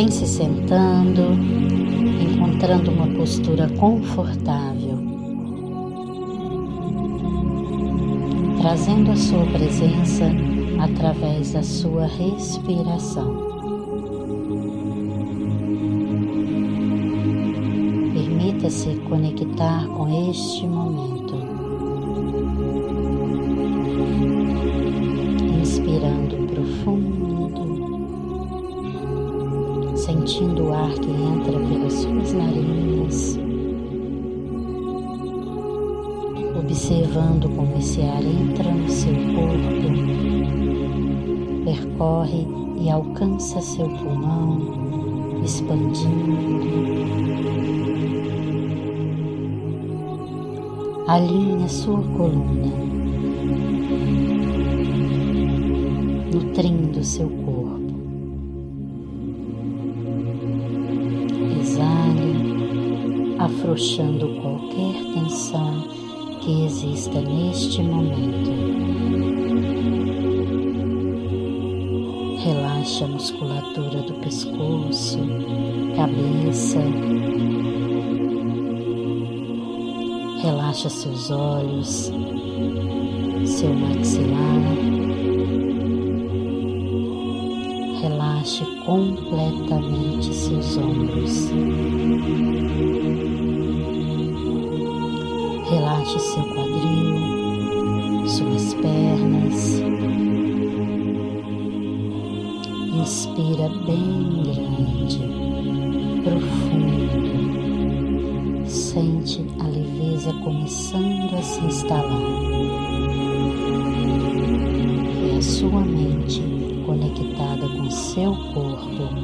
Vem se sentando, encontrando uma postura confortável, trazendo a sua presença através da sua respiração. Permita-se conectar com este momento. Sentindo o ar que entra pelas suas narinas, observando como esse ar entra no seu corpo percorre e alcança seu pulmão, expandindo. Alinha sua coluna, nutrindo seu corpo. Afrouxando qualquer tensão que exista neste momento. Relaxa a musculatura do pescoço, cabeça. Relaxa seus olhos, seu maxilar. Relaxe completamente seus ombros. Relaxe seu quadril, suas pernas. Inspira bem grande, profundo. Sente a leveza começando a se instalar. É a sua mente conectada com seu corpo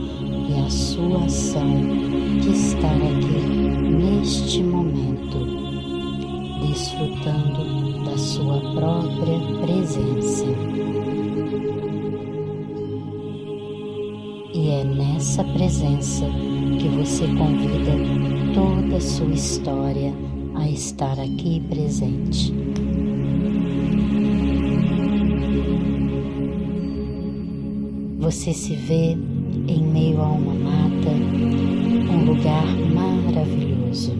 e a sua ação de estar aqui neste momento, desfrutando da sua própria presença. E é nessa presença que você convida toda a sua história a estar aqui presente. Você se vê em meio a uma mata, um lugar maravilhoso.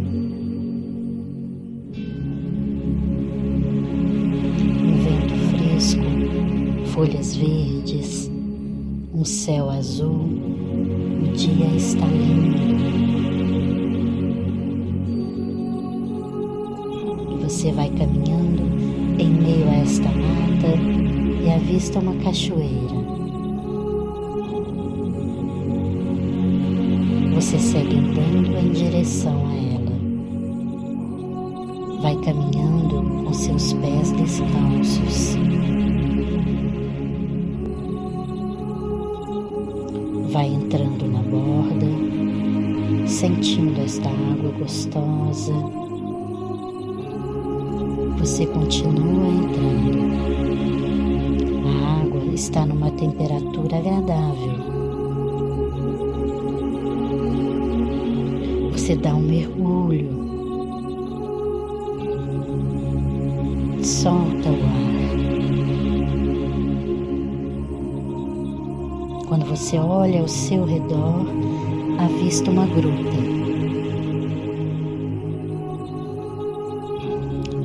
Um vento fresco, folhas verdes, um céu azul, o dia está lindo. Você vai caminhando em meio a esta mata e avista uma cachoeira. Direção a ela. Vai caminhando com seus pés descalços. Vai entrando na borda, sentindo esta água gostosa. Você continua entrando. A água está numa temperatura agradável. Você dá um mergulho, solta o ar. Quando você olha ao seu redor, avista uma gruta.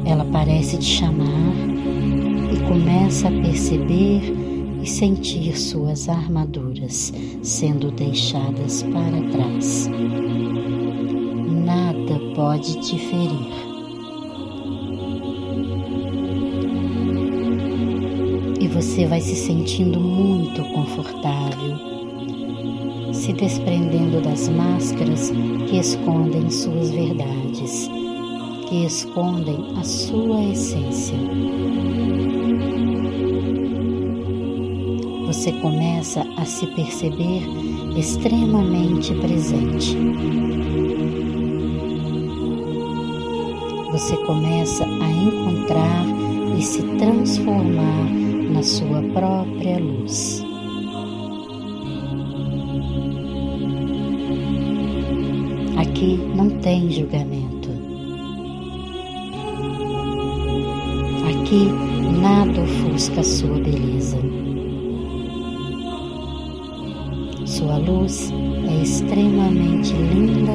Ela parece te chamar e começa a perceber e sentir suas armaduras sendo deixadas para trás. Pode te ferir. E você vai se sentindo muito confortável, se desprendendo das máscaras que escondem suas verdades, que escondem a sua essência. Você começa a se perceber extremamente presente. Você começa a encontrar e se transformar na sua própria luz. Aqui não tem julgamento. Aqui nada ofusca a sua beleza. sua luz é extremamente linda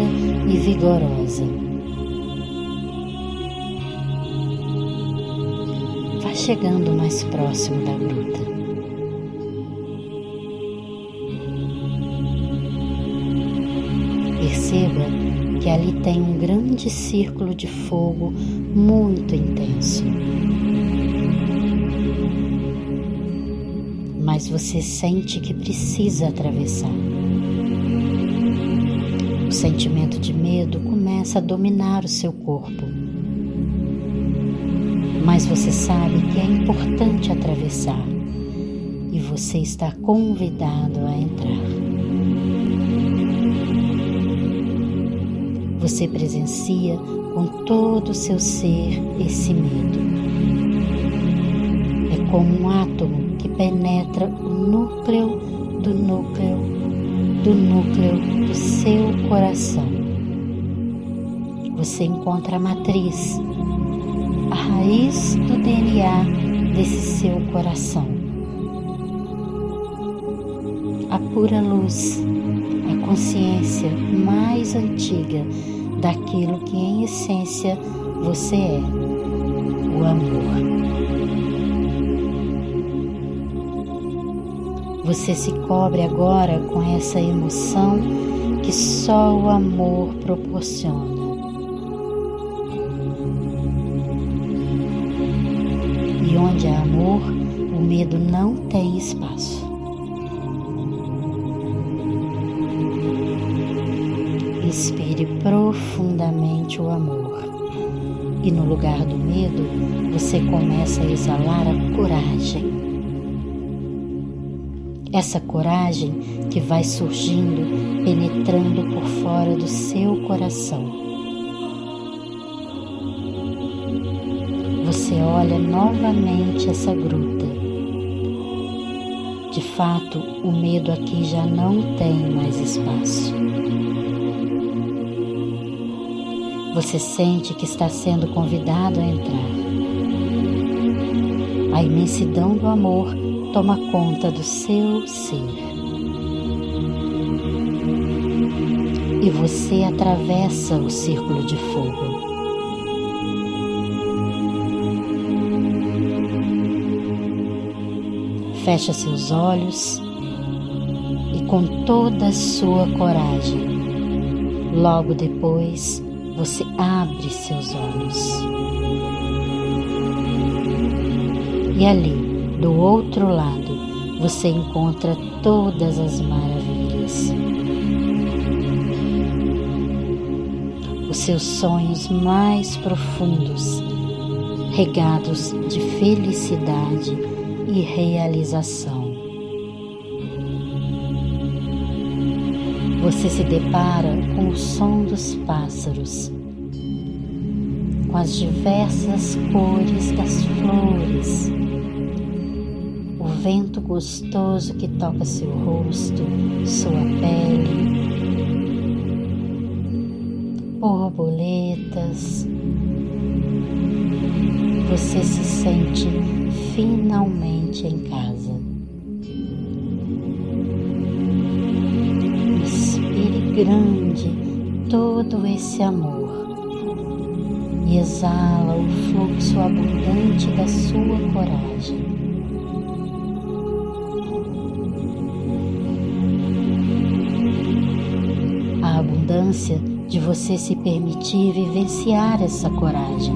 e vigorosa. Chegando mais próximo da gruta. Perceba que ali tem um grande círculo de fogo muito intenso. Mas você sente que precisa atravessar. O sentimento de medo começa a dominar o seu corpo. Mas você sabe que é importante atravessar e você está convidado a entrar. Você presencia com todo o seu ser esse medo. É como um átomo que penetra o núcleo do núcleo do núcleo do seu coração. Você encontra a matriz, raiz do DNA desse seu coração. A pura luz, a consciência mais antiga daquilo que em essência você é, o amor. Você se cobre agora com essa emoção que só o amor proporciona. Amor, o medo não tem espaço. Inspire profundamente o amor. E no lugar do medo, você começa a exalar a coragem. Essa coragem que vai surgindo, penetrando por fora do seu coração. Olha novamente essa gruta. De fato, o medo aqui já não tem mais espaço. Você sente que está sendo convidado a entrar. A imensidão do amor toma conta do seu ser. E você atravessa o círculo de fogo. Fecha seus olhos e, com toda a sua coragem, logo depois você abre seus olhos. E ali, do outro lado, você encontra todas as maravilhas. Os seus sonhos mais profundos, regados de felicidade e realização. Você se depara com o som dos pássaros, com as diversas cores das flores, o vento gostoso que toca seu rosto, sua pele, borboletas. Você se sente finalmente em casa. grande todo esse amor e exala o fluxo abundante da sua coragem. A abundância de você se permitir vivenciar essa coragem,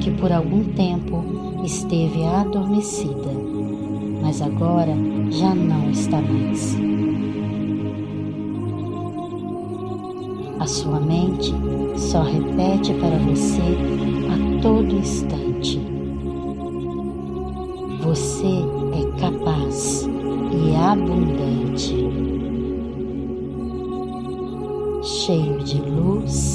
que por algum tempo esteve adormecida, mas agora já não está mais. A sua mente só repete para você a todo instante. Você é capaz e abundante, cheio de luz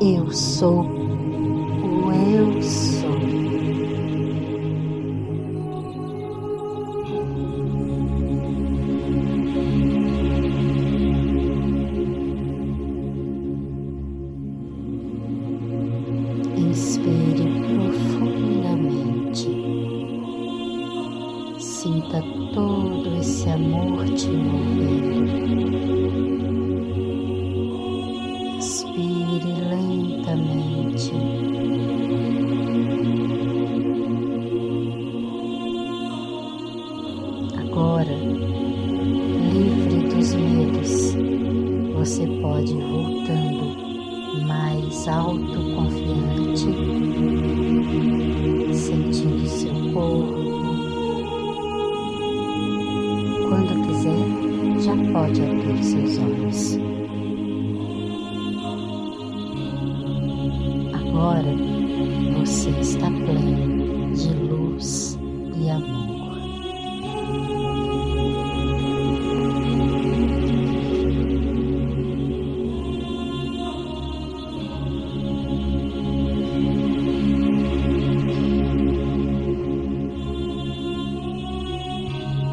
Eu sou o Eu sou. Inspire profundamente. Sinta todo esse amor te envolver. você pode ir voltando mais autoconfiante, sentindo seu corpo. Quando quiser, já pode abrir seus olhos. Agora você está pleno de luz e amor.